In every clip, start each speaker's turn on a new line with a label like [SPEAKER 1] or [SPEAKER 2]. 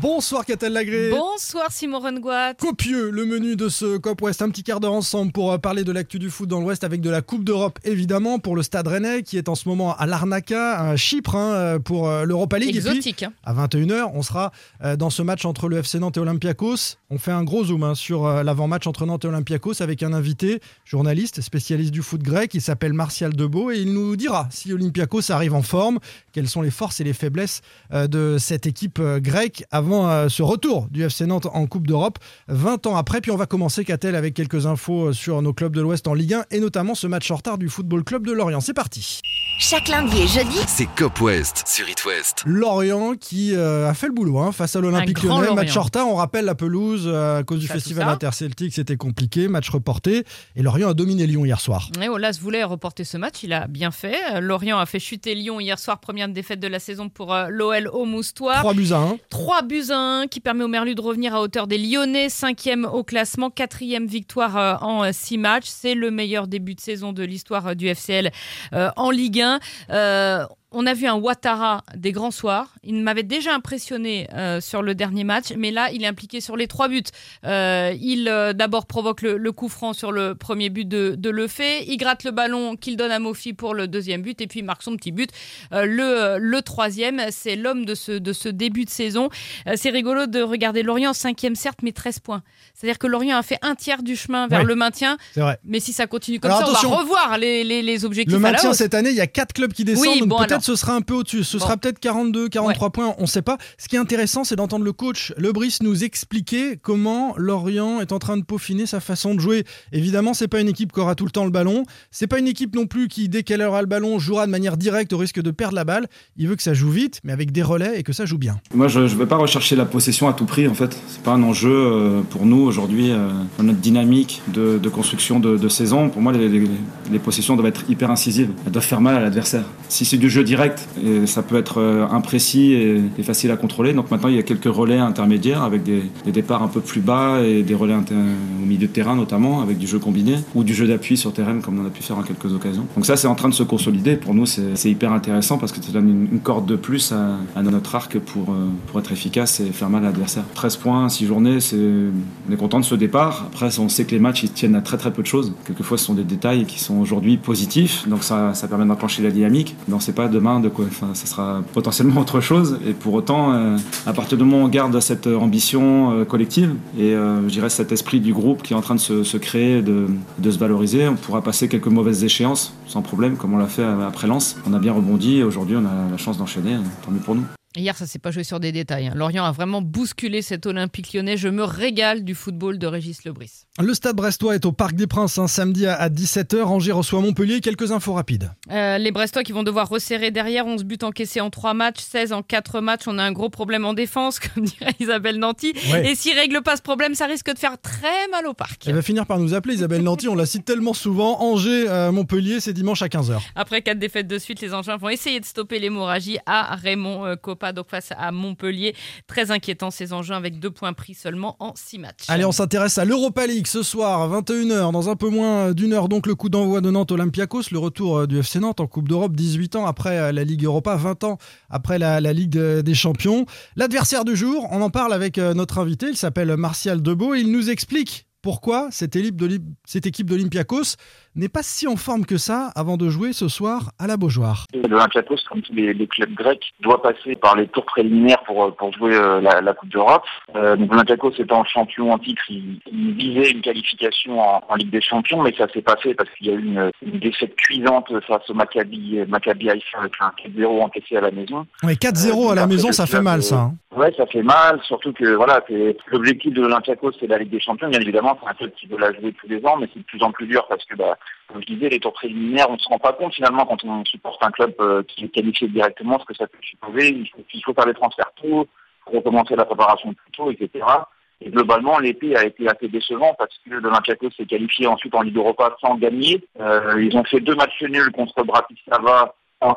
[SPEAKER 1] Bonsoir Catel Lagré.
[SPEAKER 2] Bonsoir Simon Rengoat.
[SPEAKER 1] Copieux le menu de ce COP West. Un petit quart d'heure ensemble pour euh, parler de l'actu du foot dans l'Ouest avec de la Coupe d'Europe évidemment pour le Stade Rennais qui est en ce moment à Larnaca, à Chypre hein, euh, pour euh, l'Europa League. Et puis,
[SPEAKER 2] Exotique. hein.
[SPEAKER 1] à 21h, on sera dans ce match entre le FC Nantes et Olympiakos. On fait un gros zoom hein, sur l'avant-match entre Nantes et Olympiakos avec un invité, journaliste, spécialiste du foot grec. Il s'appelle Martial Debeau et il nous dira si Olympiakos arrive en forme, quelles sont les forces et les faiblesses de cette équipe grecque avant euh, ce retour du FC Nantes en Coupe d'Europe 20 ans après. Puis on va commencer, Catel, avec quelques infos euh, sur nos clubs de l'Ouest en Ligue 1 et notamment ce match en retard du Football Club de Lorient. C'est parti.
[SPEAKER 3] Chaque lundi et jeudi,
[SPEAKER 4] C'est Cop West sur It West.
[SPEAKER 1] Lorient qui euh, a fait le boulot hein, face à l'Olympique
[SPEAKER 2] Un grand
[SPEAKER 1] Lyonnais. Match en retard, on rappelle la pelouse euh, à cause du
[SPEAKER 2] Ça,
[SPEAKER 1] festival interceltique, c'était compliqué. Match reporté et Lorient a dominé Lyon hier soir.
[SPEAKER 2] Et Olas voulait reporter ce match, il a bien fait. Lorient a fait chuter Lyon hier soir, première défaite de la saison pour euh, l'OL au Moustoir.
[SPEAKER 1] 3 buts à 1.
[SPEAKER 2] 3 buts à 1 qui permet au Merlu de revenir à hauteur des Lyonnais, cinquième au classement, quatrième victoire euh, en 6 matchs. C'est le meilleur début de saison de l'histoire euh, du FCL euh, en Ligue 1. On a vu un Ouattara des grands soirs. Il m'avait déjà impressionné euh, sur le dernier match, mais là, il est impliqué sur les trois buts. Euh, il euh, d'abord provoque le, le coup franc sur le premier but de, de Lefebvre. Il gratte le ballon qu'il donne à Mofi pour le deuxième but, et puis il marque son petit but. Euh, le, le troisième, c'est l'homme de ce, de ce début de saison. Euh, c'est rigolo de regarder Lorient, cinquième certes, mais 13 points. C'est-à-dire que Lorient a fait un tiers du chemin vers
[SPEAKER 1] Ouais.
[SPEAKER 2] le maintien,
[SPEAKER 1] C'est vrai.
[SPEAKER 2] mais si ça continue comme
[SPEAKER 1] Alors,
[SPEAKER 2] ça, on va revoir les, les, les objectifs
[SPEAKER 1] Le
[SPEAKER 2] à la
[SPEAKER 1] maintien cette année, il y a 4 clubs qui descendent.
[SPEAKER 2] Oui,
[SPEAKER 1] donc
[SPEAKER 2] bon,
[SPEAKER 1] peut-être ce sera un peu au-dessus. Ce
[SPEAKER 2] Bon.
[SPEAKER 1] sera peut-être 42, 43 points, on ne sait pas. Ce qui est intéressant, c'est d'entendre le coach Lebris nous expliquer comment Lorient est en train de peaufiner sa façon de jouer. Évidemment, c'est pas une équipe qui aura tout le temps le ballon. C'est pas une équipe non plus qui, dès qu'elle aura le ballon, jouera de manière directe au risque de perdre la balle. Il veut que ça joue vite, mais avec des relais et que ça joue bien.
[SPEAKER 5] Moi, je ne vais pas rechercher la possession à tout prix, en fait. C'est pas un enjeu euh, pour nous aujourd'hui, euh, dans notre dynamique de, de construction de, de saison. Pour moi, les, les- les possessions doivent être hyper incisives. Elles doivent faire mal à l'adversaire. Si c'est du jeu direct, et ça peut être euh, imprécis et, facile à contrôler. Donc maintenant, il y a quelques relais intermédiaires avec des, départs un peu plus bas et des relais au milieu de terrain, notamment, avec du jeu combiné ou du jeu d'appui sur terrain, comme on a pu faire en quelques occasions. Donc ça, c'est en train de se consolider. Pour nous, c'est c'est hyper intéressant parce que ça donne une, corde de plus à, notre arc pour, euh, pour être efficace et faire mal à l'adversaire. 13 points, 6 journées, c'est on est content de ce départ. Après, on sait que les matchs, ils tiennent à très très peu de choses. Quelquefois, ce sont des détails qui sont aujourd'hui positifs, donc ça, ça permet d'enclencher la dynamique. Mais on ne sait pas de quoi, enfin, ça sera potentiellement autre chose. Et pour autant, euh, à partir du moment où on garde cette ambition euh, collective et euh, je dirais cet esprit du groupe qui est en train de se, se créer, de, de se valoriser, on pourra passer quelques mauvaises échéances sans problème, comme on l'a fait euh, après Lens. On a bien rebondi et aujourd'hui, on a la chance d'enchaîner. Tant mieux pour nous.
[SPEAKER 2] Hier, ça s'est pas joué sur des détails. hein. Lorient a vraiment bousculé cet Olympique lyonnais. Je me régale du football de Régis Lebris.
[SPEAKER 1] Le stade brestois est au Parc des Princes un samedi à 17h. Angers reçoit Montpellier. Quelques infos rapides.
[SPEAKER 2] Euh, les Brestois qui vont devoir resserrer derrière. 11 buts encaissés en 3 matchs, 16 en 4 matchs. On a un gros problème en défense, comme dirait Isabelle Nanty.
[SPEAKER 1] Ouais.
[SPEAKER 2] Et s'ils règlent pas ce problème, ça risque de faire très mal au parc.
[SPEAKER 1] Elle va finir par nous appeler Isabelle Nanty, on la cite tellement souvent. Angers, euh, Montpellier, c'est dimanche à 15h.
[SPEAKER 2] Après 4 défaites de suite, les Angevins vont essayer de stopper l'hémorragie à Raymond euh, Donc face à Montpellier. Très inquiétant ces Angevins avec 2 points pris seulement en 6 matchs.
[SPEAKER 1] Allez, on s'intéresse à l'Europa League ce soir, 21h, dans un peu moins d'une heure. Donc le coup d'envoi de Nantes Olympiakos, le retour euh, du FC Nantes en Coupe d'Europe, 18 ans après euh, la Ligue Europa, 20 ans après la, Ligue euh, des Champions. L'adversaire du jour, on en parle avec euh, notre invité, il s'appelle Martial Debeau, et il nous explique pourquoi cette équipe d'Olympiakos n'est pas si en forme que ça avant de jouer ce soir à la Beaujoire?
[SPEAKER 6] L'Olympiakos, comme tous les, les clubs grecs, doit passer par les tours préliminaires pour, euh, pour jouer euh, la, la Coupe d'Europe. Euh, donc l'Olympiakos étant champion en titre, il, il visait une qualification en, en Ligue des Champions, mais ça s'est pas fait parce qu'il y a eu une, une défaite cuisante face au Maccabi, Maccabi Haïfa avec un 4-0 encaissé à la maison.
[SPEAKER 1] Ouais, 4-0
[SPEAKER 6] Euh,
[SPEAKER 1] à la maison, ça fait mal ça. hein.
[SPEAKER 6] Ouais, ça fait mal, surtout que voilà, l'objectif de l'Olympiakos, c'est la Ligue des Champions. Bien évidemment, c'est un club qui veut la jouer tous les ans, mais c'est de plus en plus dur parce que, bah, comme je disais, les tours préliminaires, on se rend pas compte finalement quand on supporte un club euh, qui est qualifié directement, ce que ça peut supposer. Il faut, il faut faire des transferts tôt, recommencer la préparation plus tôt, etc. Et globalement, l'été a été assez décevant parce que l'Olympiakos s'est qualifié ensuite en Ligue Europa sans gagner. Euh, ils ont fait deux matchs nuls contre Bratislava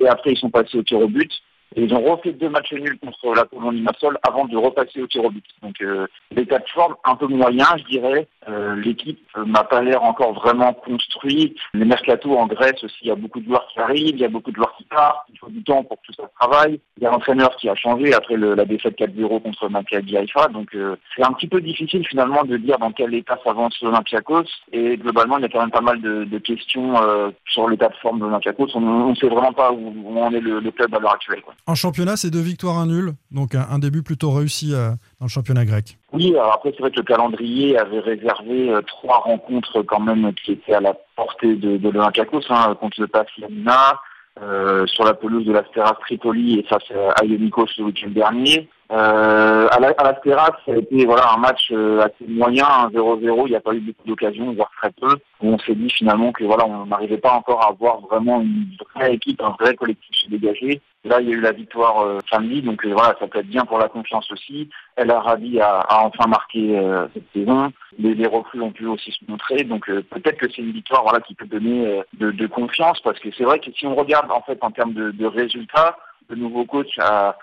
[SPEAKER 6] et après ils sont passés au tir au but. Et ils ont refait deux matchs nuls contre la Pologne Limassol avant de repasser au tir. Donc euh, l'état de forme un peu moyen, je dirais. Euh, L'équipe euh, m'a pas l'air encore vraiment construite. Les mercato en Grèce aussi, il y a beaucoup de joueurs qui arrivent, il y a beaucoup de joueurs qui partent. Il faut du temps pour que tout ça travaille. Il y a l'entraîneur qui a changé après la défaite 4-0 contre Maccabi Haïfa. Donc euh, c'est un petit peu difficile finalement de dire dans quel état s'avance l'Olympiakos. Et globalement, il y a quand même pas mal de, de questions euh, sur l'état de forme de l'Olympiakos. On ne sait vraiment pas où, où en est le, le club à l'heure actuelle. Quoi.
[SPEAKER 1] En championnat, c'est deux victoires, un nul. Donc un, début plutôt réussi euh, dans le championnat grec.
[SPEAKER 6] Oui, alors après c'est vrai que le calendrier avait réservé euh, trois rencontres quand même qui étaient à la portée de, de l'Olympiakos, hein, contre le PAF Yamina, euh, sur la pelouse de l'Asteras Tripoli et face à Ionikos le week-end dernier. Euh, à l'Asteras, ça a été voilà un match euh, assez moyen, 0-0, il n'y a pas eu beaucoup d'occasions, voire très peu. Où on s'est dit finalement que voilà, on n'arrivait pas encore à avoir vraiment une vraie équipe, un vrai collectif se dégager. Là, il y a eu la victoire euh, samedi, donc euh, voilà, ça peut être bien pour la confiance aussi. El Arabi a, enfin marqué euh, cette saison. Les, recrues ont pu aussi se montrer, donc euh, peut-être que c'est une victoire voilà qui peut donner de, confiance, parce que c'est vrai que si on regarde en fait en termes de résultats, le nouveau coach a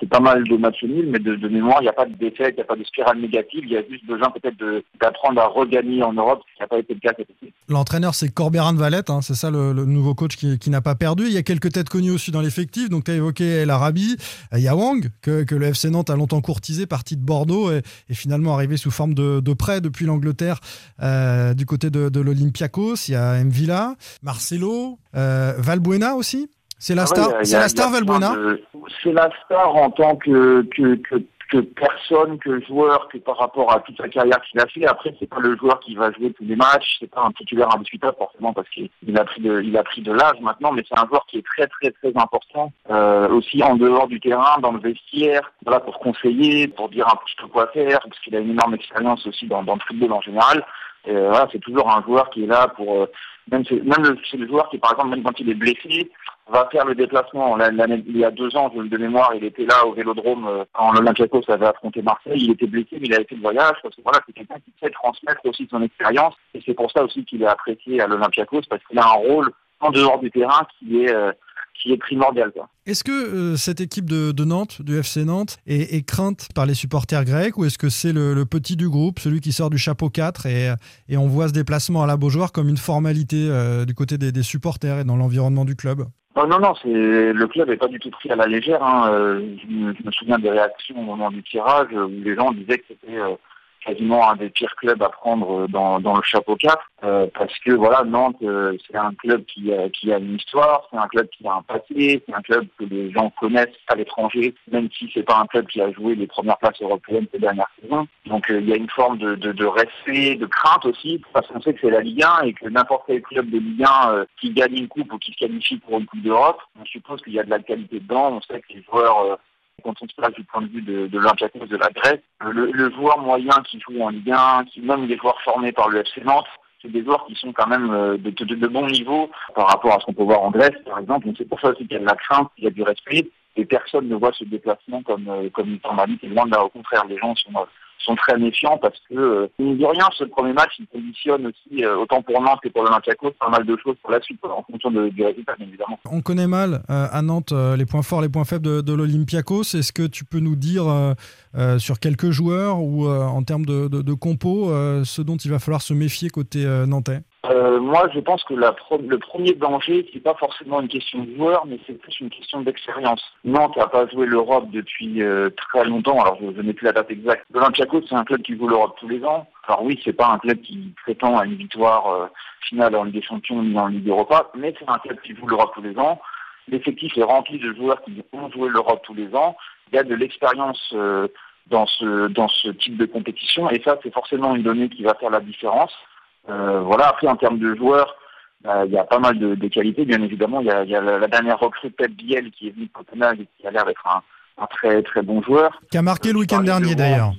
[SPEAKER 6] fait pas mal de matchs nuls, mais de, de mémoire, il n'y a pas de défaite, il n'y a pas de spirale négative, il y a juste besoin peut-être de- d'apprendre à regagner en Europe, ce qui n'a pas été le cas.
[SPEAKER 1] L'entraîneur, c'est Corberan Valette, hein, c'est ça le, nouveau coach qui, n'a pas perdu. Il y a quelques têtes connues aussi dans l'effectif. Donc, tu as évoqué El Arabi, euh, il y a Wang, que, le FC Nantes a longtemps courtisé, parti de Bordeaux et, finalement arrivé sous forme de, de prêt depuis l'Angleterre euh, du côté de, de l'Olympiakos. Il y a Mvila, Marcelo, euh, Valbuena aussi. C'est la
[SPEAKER 6] Ah ouais,
[SPEAKER 1] star, c'est la star Valbuena.
[SPEAKER 6] C'est la star en tant que, que, que, que personne, que joueur, que par rapport à toute sa carrière qu'il a fait. Après, c'est pas le joueur qui va jouer tous les matchs, c'est pas un titulaire indiscutable forcément parce qu'il il a pris de, il a pris de l'âge maintenant, mais c'est un joueur qui est très très très important euh, aussi en dehors du terrain, dans le vestiaire, voilà pour conseiller, pour dire un petit peu quoi faire, parce qu'il a une énorme expérience aussi dans, dans le football en général. Euh, voilà, c'est toujours un joueur qui est là pour euh, même c'est même le, c'est le joueur qui par exemple même quand il est blessé va faire le déplacement. Il y a deux ans, de mémoire, il était là au Vélodrome euh, quand l'Olympiakos avait affronté Marseille. Il était blessé, mais il avait fait le voyage voilà, c'est quelqu'un qui sait transmettre aussi son expérience. Et c'est pour ça aussi qu'il est apprécié à l'Olympiakos parce qu'il a un rôle en dehors du terrain qui est euh, qui est primordial.
[SPEAKER 1] Est-ce que euh, cette équipe de, Nantes, du FC Nantes, est, crainte par les supporters grecs ou est-ce que c'est le, petit du groupe, celui qui sort du chapeau 4 et, et on voit ce déplacement à la Beaujoire comme une formalité du côté des, des supporters et dans l'environnement du club?
[SPEAKER 6] Non, non, non, c'est le club n'est pas du tout pris à la légère. Hein. Euh, Je, me, je me souviens des réactions au moment du tirage où les gens disaient que c'était euh, quasiment un des pires clubs à prendre euh, dans, dans le chapeau 4 euh, parce que voilà Nantes euh, c'est un club qui a, qui a une histoire, c'est un club qui a un passé, c'est un club que les gens connaissent à l'étranger, même si c'est pas un club qui a joué les premières places européennes ces dernières saisons. Donc euh, il y a une forme de, de, de respect, de crainte aussi, parce qu'on sait que c'est la Ligue 1 et que n'importe quel club de Ligue 1 euh, qui gagne une coupe ou qui se qualifie pour une coupe d'Europe, on suppose qu'il y a de la qualité dedans. On sait que les joueurs euh, quand on se place du point de vue de, de l'Olympiakos de la Grèce, le, le joueur moyen qui joue en Ligue 1, qui même les joueurs formés par le FC Nantes, c'est des joueurs qui sont quand même euh, de, de, de bon niveau par rapport à ce qu'on peut voir en Grèce, par exemple. Donc c'est pour ça aussi qu'il y a de la crainte, il y a du respect, et personne ne voit ce déplacement comme, euh, comme une formalité. Loin de là, au contraire, les gens sont, euh, sont très méfiants parce que, euh, mine rien, ce premier match, il conditionne aussi, euh, autant pour Nantes que pour l'Olympiakos, pas mal de choses pour la suite, en fonction du résultat, bien évidemment.
[SPEAKER 1] On connaît mal euh, à Nantes euh, les points forts, les points faibles de, de l'Olympiakos. Est-ce que tu peux nous dire sur quelques joueurs ou en termes de, de, de compo ce dont il va falloir se méfier côté nantais?
[SPEAKER 6] Moi, je pense que le premier danger, c'est pas forcément une question de joueur, mais c'est plus une question d'expérience. Nantes n'a pas joué l'Europe depuis euh, très longtemps. Alors, je, n'ai plus la date exacte. L'Olympiakos, c'est un club qui joue l'Europe tous les ans. Alors oui, c'est pas un club qui prétend à une victoire euh, finale en Ligue des Champions ni en Ligue Europa, mais c'est un club qui joue l'Europe tous les ans. L'effectif est rempli de joueurs qui ont joué l'Europe tous les ans. Il y a de l'expérience euh, dans ce type de compétition, et ça, c'est forcément une donnée qui va faire la différence. Euh, voilà, après en termes de joueurs, euh, il y a pas mal de, de qualités, bien évidemment. Il y a, il y a la, dernière recrue Pep Biel qui est venu de Copenhague et qui a l'air d'être un, un très très bon joueur.
[SPEAKER 1] Qui a marqué le
[SPEAKER 6] Euh,
[SPEAKER 1] week-end dernier
[SPEAKER 6] de
[SPEAKER 1] d'ailleurs.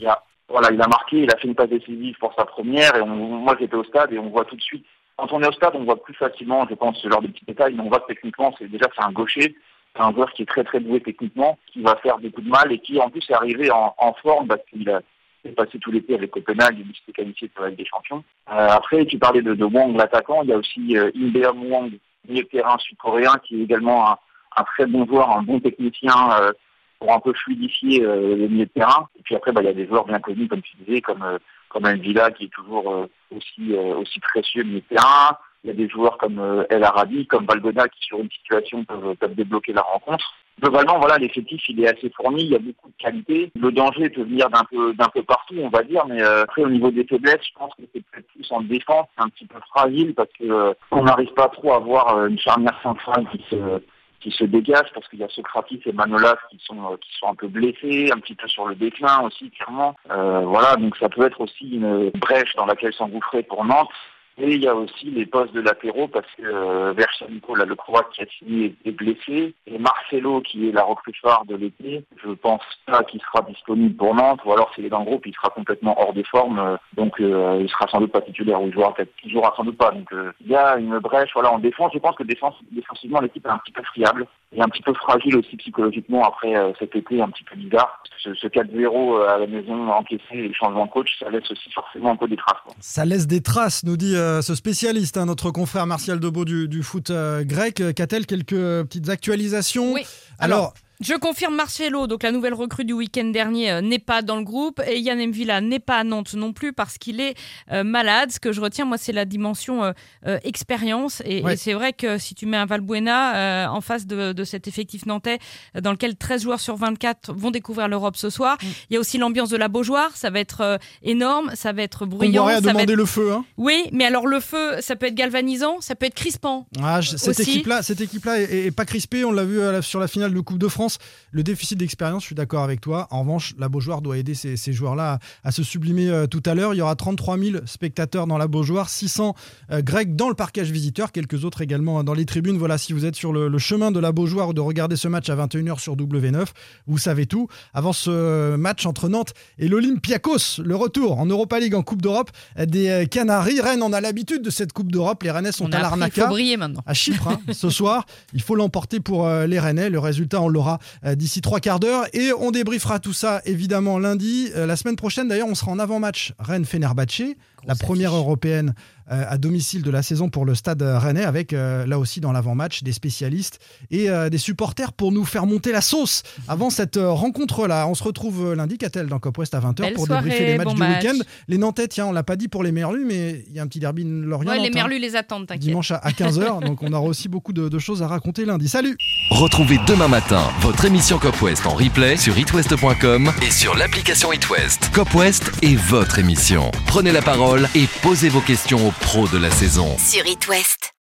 [SPEAKER 6] Voilà, il a marqué, il a fait une passe décisive pour sa première et on, moi j'étais au stade et on voit tout de suite. Quand on est au stade, on voit plus facilement, je pense, ce genre de petits détails, mais on voit que techniquement, c'est déjà c'est un gaucher, c'est un joueur qui est très très doué techniquement, qui va faire beaucoup de mal et qui en plus est arrivé en, en forme parce qu'il a est passé tout l'été avec Copenhague, il s'était qualifié pour la Ligue des Champions. Euh, après, tu parlais de, de Wang, l'attaquant, il y a aussi euh, Wang, milieu terrain sud-coréen, qui est également un, un très bon joueur, un bon technicien pour un peu fluidifier le milieu de terrain. Et puis après, bah, il y a des joueurs bien connus, comme tu disais, comme comme un Villa qui est toujours aussi aussi précieux milieu de terrain. Il y a des joueurs comme El Arabi, comme Valgona qui sur une situation peuvent, peuvent débloquer la rencontre. Globalement, voilà, l'effectif il est assez fourni, il y a beaucoup de qualité. Le danger peut venir d'un peu d'un peu partout, on va dire, mais euh, après au niveau des faiblesses, je pense que c'est peut-être plus en défense, c'est un petit peu fragile parce que euh, on n'arrive pas trop à avoir euh, une charnière centrale qui se qui se dégage parce qu'il y a Socratis et Manolas qui sont qui sont un peu blessés, un petit peu sur le déclin aussi clairement. voilà, donc ça peut être aussi une brèche dans laquelle s'engouffrer pour Nantes. Et il y a aussi les postes de latéraux parce que euh, là, le Croate qui a signé, est blessé. Et Marcelo, qui est la recrue phare de l'été, je pense pas qu'il sera disponible pour Nantes. Ou alors s'il est dans le groupe, il sera complètement hors des formes. Euh, donc euh, il sera sans doute pas titulaire ou il jouera peut-être jouera sans doute pas. Donc euh, il y a une brèche voilà, en défense. Je pense que défensivement, l'équipe est un petit peu friable et un petit peu fragile aussi psychologiquement après cet été un petit peu bizarre. Ce, ce 4-0 à la maison encaissé et le changement de coach, ça laisse aussi forcément un peu des traces.
[SPEAKER 1] Ça laisse des traces, nous dit euh, ce spécialiste, hein, notre confrère Martial Debeau du, du foot euh, grec. Qu'a-t-elle quelques petites actualisations
[SPEAKER 2] Oui. Alors je confirme Marcelo, donc la nouvelle recrue du week-end dernier, euh, n'est pas dans le groupe et Yann Mvila n'est pas à Nantes non plus parce qu'il est euh, malade. Ce que je retiens, moi, c'est la dimension euh, expérience. Et, c'est vrai que si tu mets un Valbuena en face de, cet effectif nantais dans lequel 13 joueurs sur 24 vont découvrir l'Europe ce soir, mm. il y a aussi l'ambiance de la Beaujoire. Ça va être énorme, ça va être bruyant.
[SPEAKER 1] On va demander le feu. Hein.
[SPEAKER 2] Oui, mais alors le feu, ça peut être galvanisant, ça peut être crispant.
[SPEAKER 1] Ah, cette équipe-là, cette équipe-là est, est, pas crispée. On l'a vu sur la finale de Coupe de France. Le déficit d'expérience, je suis d'accord avec toi. En revanche, la Beaujoire doit aider ces, joueurs-là à, se sublimer euh, tout à l'heure. Il y aura 33 000 spectateurs dans la Beaujoire, 600 euh, Grecs dans le parquage visiteur, quelques autres également euh, dans les tribunes. Voilà, si vous êtes sur le, chemin de la Beaujoire ou de regarder ce match à 21h sur W9, vous savez tout. Avant ce match entre Nantes et l'Olympiakos, le retour en Europa League en Coupe d'Europe des Canaries. Rennes, on a l'habitude de cette Coupe d'Europe. Les Rennais sont à l'Arnaca. À Chypre, hein, ce soir. Il faut l'emporter pour les Rennais. Le résultat, on l'aura d'ici trois quarts d'heure. Et on débriefera tout ça évidemment lundi. Euh, la semaine prochaine, d'ailleurs, on sera en avant-match Rennes-Fenerbahçe, la première européenne euh, à domicile de la saison pour le stade rennais, avec euh, là aussi dans l'avant-match des spécialistes et euh, des supporters pour nous faire monter la sauce avant cette rencontre-là. On se retrouve lundi, Catel, dans Cop West à 20h pour débriefer les matchs du week-end. Les Nantais, tiens, on l'a pas dit pour les Merlus, mais il y a un petit derby Lorient.
[SPEAKER 2] Ouais, les Merlus les attendent, t'inquiète.
[SPEAKER 1] Dimanche à 15h, donc on aura aussi beaucoup de, choses à raconter lundi. Salut
[SPEAKER 4] Retrouvez demain matin votre émission Cop West en replay sur itwest.com et sur l'application itwest. Cop West est votre émission. Prenez la et posez vos questions aux pros de la saison.
[SPEAKER 3] Sur It West.